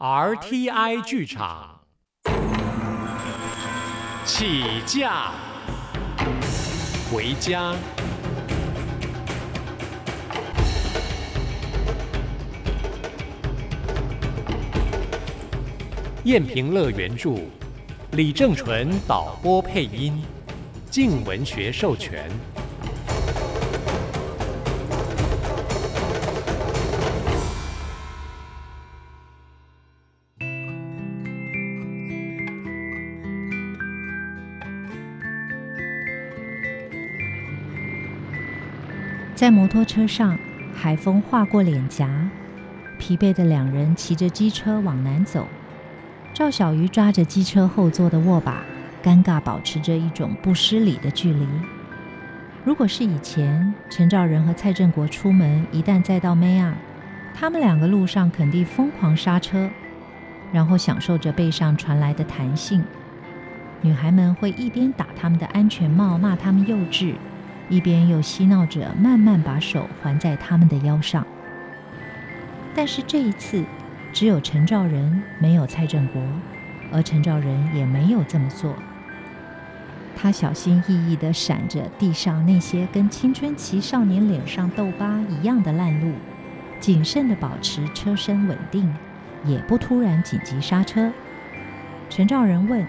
RTI 剧场，起驾，回家。燕平乐原著，李正淳导播配音，静文学授权。在摩托车上，海风划过脸颊，疲惫的两人骑着机车往南走。赵小鱼抓着机车后座的握把，尴尬保持着一种不失礼的距离。如果是以前，陈兆仁和蔡振国出门，一旦再到 Maya，，他们两个路上肯定疯狂刹车，然后享受着背上传来的弹性。女孩们会一边打他们的安全帽，骂他们幼稚。一边又嬉闹着，慢慢把手环在他们的腰上。但是这一次，只有陈兆仁，没有蔡振国，而陈兆仁也没有这么做。他小心翼翼地闪着地上那些跟青春期少年脸上痘疤一样的烂路，谨慎地保持车身稳定，也不突然紧急刹车。陈兆仁问：“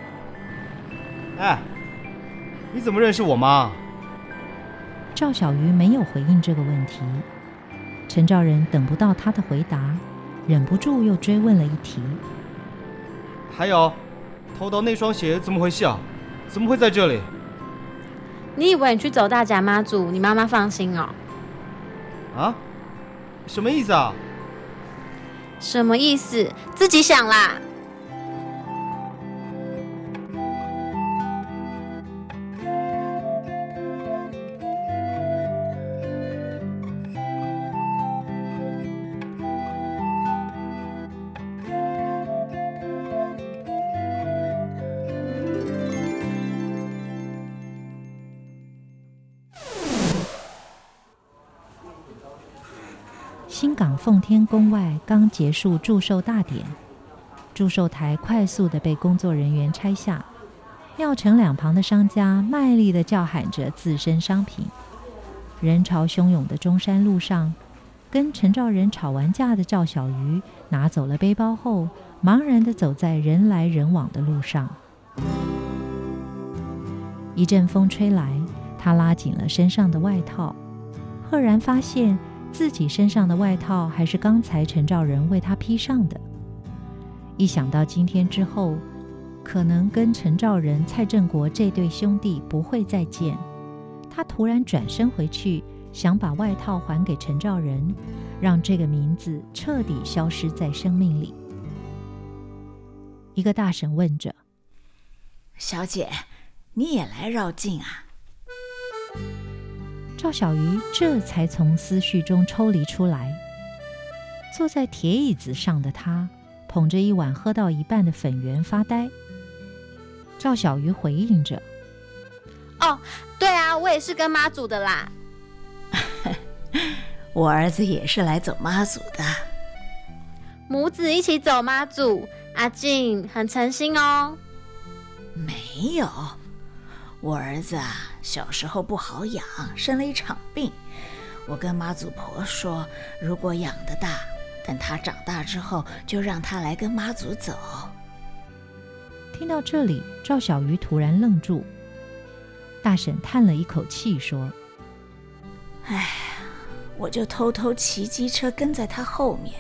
哎，你怎么认识我妈？”赵小鱼没有回应这个问题，陈兆仁等不到他的回答，忍不住又追问了一题：“还有，偷到那双鞋怎么回事啊？怎么会在这里？”你以为你去走大甲妈祖，你妈妈放心哦？啊？什么意思啊？什么意思？自己想啦。新港奉天宫外刚结束祝寿大典，祝寿台快速的被工作人员拆下，庙城两旁的商家卖力的叫喊着自身商品。人潮汹涌的中山路上，跟陈兆仁吵完架的赵小鱼拿走了背包后，茫然的走在人来人往的路上。一阵风吹来，他拉紧了身上的外套，赫然发现。自己身上的外套还是刚才陈兆仁为他披上的。一想到今天之后，可能跟陈兆仁、蔡振国这对兄弟不会再见，他突然转身回去，想把外套还给陈兆仁，让这个名字彻底消失在生命里。一个大婶问着：“小姐，你也来绕境啊？”赵小鱼这才从思绪中抽离出来，坐在铁椅子上的他捧着一碗喝到一半的粉圆发呆。赵小鱼回应着：“哦，对啊，我也是跟妈祖的啦。我儿子也是来走妈祖的，母子一起走妈祖。阿静很诚心哦。没有，我儿子啊。”小时候不好养，生了一场病。我跟妈祖婆说，如果养得大，等他长大之后，就让他来跟妈祖走。听到这里，赵小鱼突然愣住。大婶叹了一口气说：“哎，我就偷偷骑机车跟在他后面，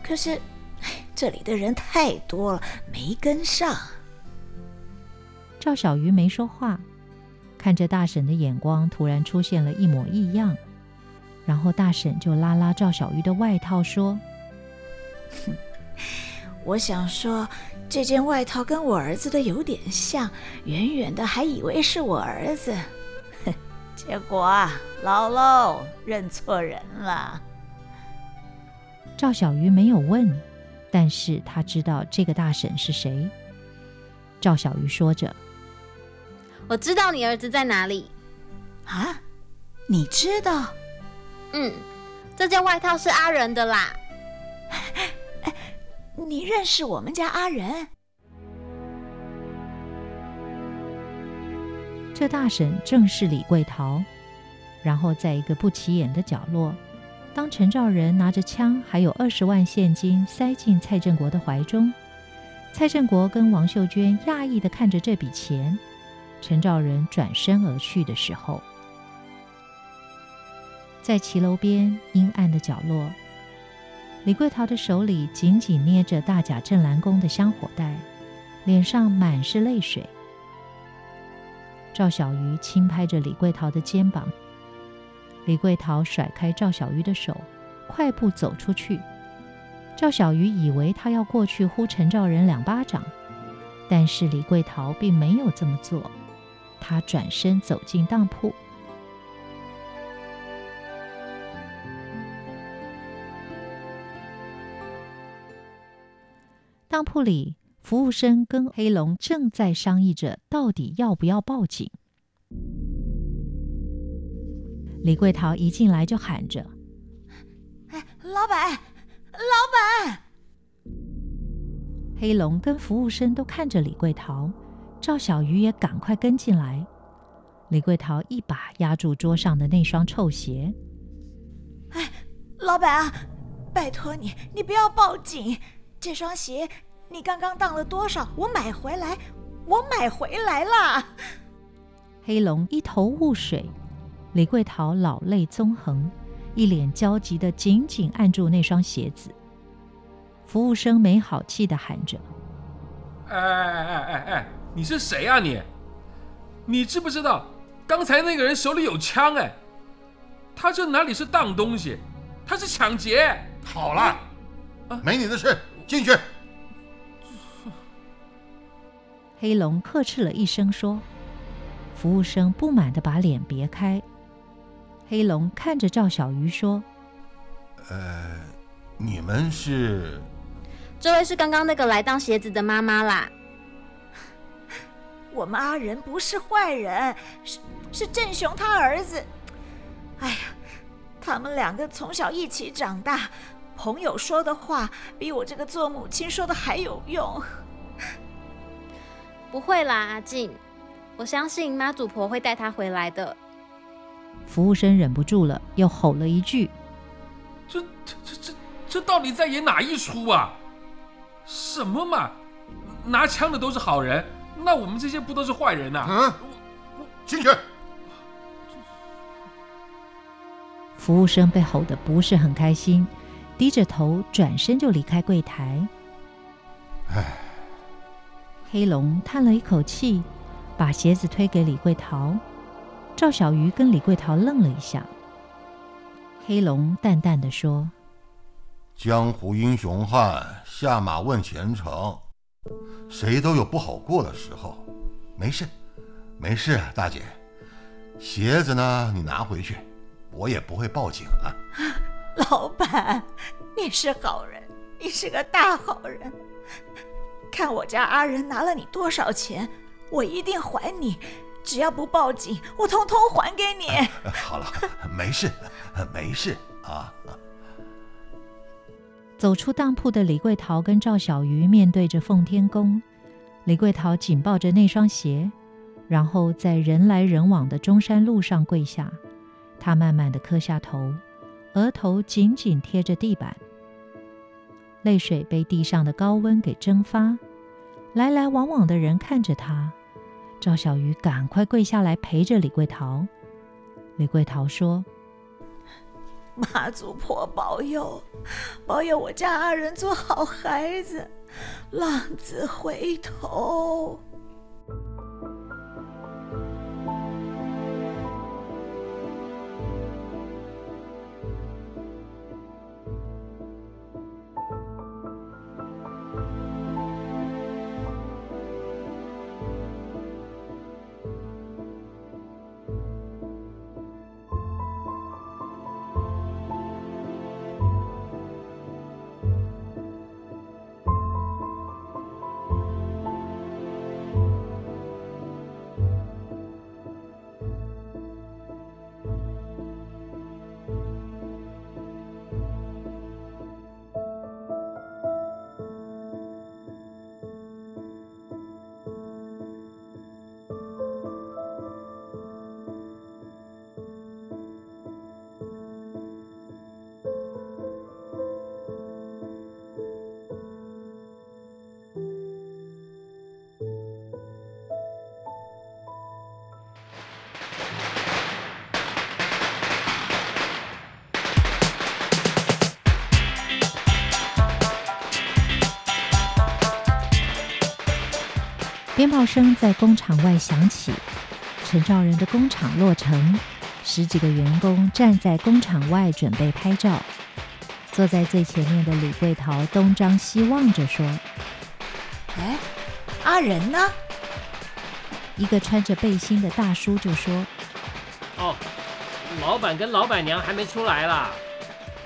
可是这里的人太多了，没跟上。”赵小鱼没说话。看着大婶的眼光突然出现了一抹异样，然后大婶就拉拉赵小鱼的外套说：“哼 我想说，这件外套跟我儿子的有点像，远远的还以为是我儿子，结果啊，姥姥认错人了。”赵小鱼没有问，但是他知道这个大婶是谁。赵小鱼说着。我知道你儿子在哪里，啊？你知道？嗯，这件外套是阿仁的啦。你认识我们家阿仁？这大婶正是李桂桃。然后在一个不起眼的角落，当陈兆仁拿着枪，还有二十万现金塞进蔡振国的怀中，蔡振国跟王秀娟讶异的看着这笔钱。陈兆仁转身而去的时候，在骑楼边阴暗的角落，李桂桃的手里紧紧捏着大甲镇澜宫的香火袋，脸上满是泪水。赵小鱼轻拍着李桂桃的肩膀。李桂桃甩开赵小鱼的手，快步走出去。赵小鱼以为他要过去呼陈兆仁两巴掌，但是李桂桃并没有这么做。他转身走进当铺。当铺里，服务生跟黑龙正在商议着，到底要不要报警。李桂桃一进来就喊着：“哎，老板，老板！”黑龙跟服务生都看着李桂桃，赵小鱼也赶快跟进来。李桂桃一把压住桌上的那双臭鞋：“哎，老板啊，拜托你，你不要报警！这双鞋你刚刚当了多少？我买回来，我买回来了。”黑龙一头雾水。李桂桃老泪纵横，一脸焦急的紧紧按住那双鞋子。服务生没好气的喊着：“哎哎哎哎哎，你是谁啊你？你知不知道刚才那个人手里有枪？哎，他这哪里是当东西，他是抢劫！好了，没你的事，进去。”黑龙呵斥了一声说：“服务生不满的把脸别开。”黑龙看着赵小鱼说：“呃，你们是？这位是刚刚那个来当鞋子的妈妈啦。我们阿仁不是坏人，是是郑雄他儿子。哎呀，他们两个从小一起长大，朋友说的话比我这个做母亲说的还有用。不会啦，阿静，我相信妈祖婆会带他回来的。”服务生忍不住了，又吼了一句：“这、这、这、这、这到底在演哪一出啊？什么嘛？拿枪的都是好人，那我们这些不都是坏人呐？”嗯，进去。服务生被吼得不是很开心，低着头转身就离开柜台。唉，黑龙叹了一口气，把鞋子推给李桂桃。赵小鱼跟李桂桃愣了一下。黑龙淡淡的说：“江湖英雄汉，下马问前程，谁都有不好过的时候。没事，没事，大姐，鞋子呢？你拿回去，我也不会报警啊。老板，你是好人，你是个大好人。看我家阿仁拿了你多少钱，我一定还你。”只要不报警，我通通还给你。好了，没事，没事啊。走出当铺的李桂桃跟赵小鱼面对着奉天宫，李桂桃紧抱着那双鞋，然后在人来人往的中山路上跪下。她慢慢的磕下头，额头紧紧贴着地板，泪水被地上的高温给蒸发。来来往往的人看着她。赵小鱼赶快跪下来陪着李桂桃。李桂桃说：“妈祖婆保佑，保佑我家二人做好孩子，浪子回头。”鞭炮声在工厂外响起，陈兆仁的工厂落成，十几个员工站在工厂外准备拍照。坐在最前面的李桂桃东张西望着说：“哎，阿仁呢？”一个穿着背心的大叔就说：“哦，老板跟老板娘还没出来啦。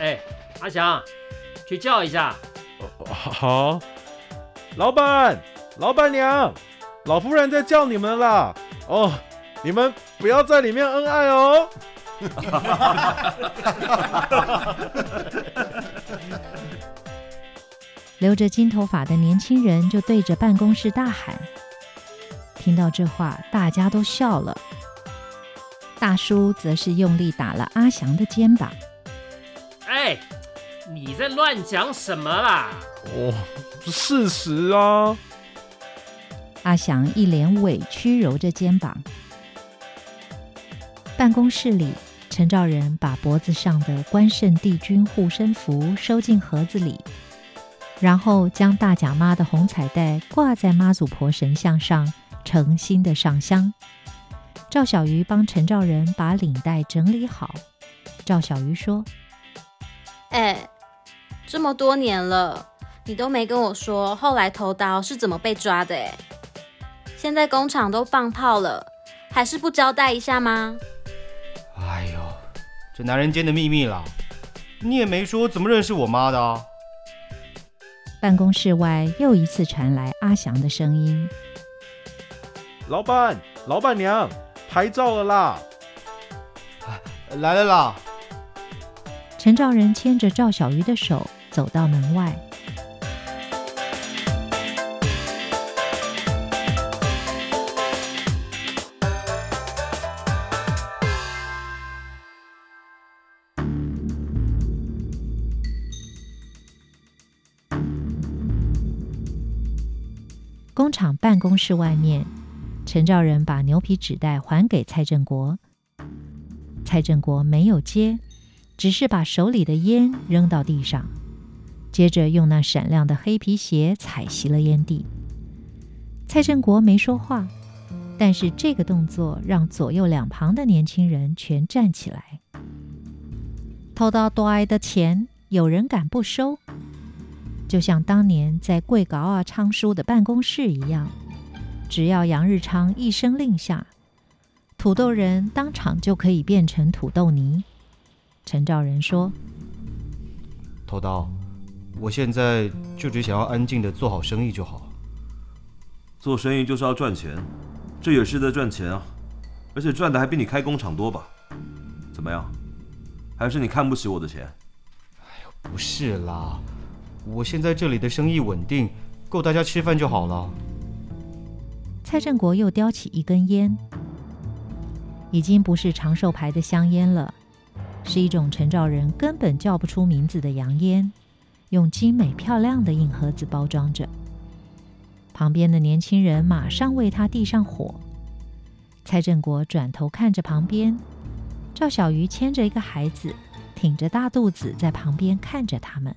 哎，阿祥，去叫一下。好，老板，老板娘，老夫人在叫你们啦。哦，你们不要在里面恩爱哦。”留着金头发的年轻人就对着办公室大喊。听到这话，大家都笑了。大叔则是用力打了阿祥的肩膀。哎，你在乱讲什么啦？哦，事实啊。阿祥一脸委屈，揉着肩膀。办公室里。陈兆仁把脖子上的关圣帝君护身符收进盒子里，然后将大甲妈的红彩带挂在妈祖婆神像上，诚心的上香。赵小鱼帮陈兆仁把领带整理好。赵小鱼说：“哎，这么多年了，你都没跟我说后来偷刀是怎么被抓的？哎，现在工厂都放炮了，还是不交代一下吗？”哎呦，这男人间的秘密啦，你也没说怎么认识我妈的啊？办公室外又一次传来阿翔的声音：“老板，老板娘，拍照了啦！”来了啦！陈兆仁牵着赵小鱼的手走到门外。工厂办公室外面，陈兆仁把牛皮纸袋还给蔡振国。蔡振国没有接，只是把手里的烟扔到地上，接着用那闪亮的黑皮鞋踩熄了烟蒂。蔡振国没说话，但是这个动作让左右两旁的年轻人全站起来。偷到多挨的钱，有人敢不收？就像当年在贵高啊昌叔的办公室一样，只要杨日昌一声令下，土豆人当场就可以变成土豆泥。陈兆仁说：“头刀，我现在就只想要安静的做好生意就好。做生意就是要赚钱，这也是在赚钱啊，而且赚的还比你开工厂多吧？怎么样？还是你看不起我的钱？哎呦，不是啦。”我现在这里的生意稳定，够大家吃饭就好了。蔡振国又叼起一根烟，已经不是长寿牌的香烟了，是一种陈兆仁根本叫不出名字的洋烟，用精美漂亮的硬盒子包装着。旁边的年轻人马上为他递上火。蔡振国转头看着旁边，赵小鱼牵着一个孩子，挺着大肚子在旁边看着他们。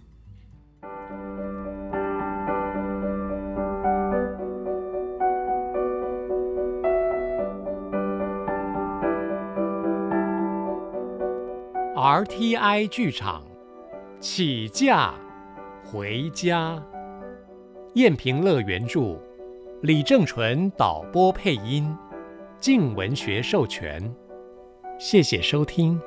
RTI 剧场起驾回家，燕平乐原著，李正淳导播配音，静文学授权。谢谢收听。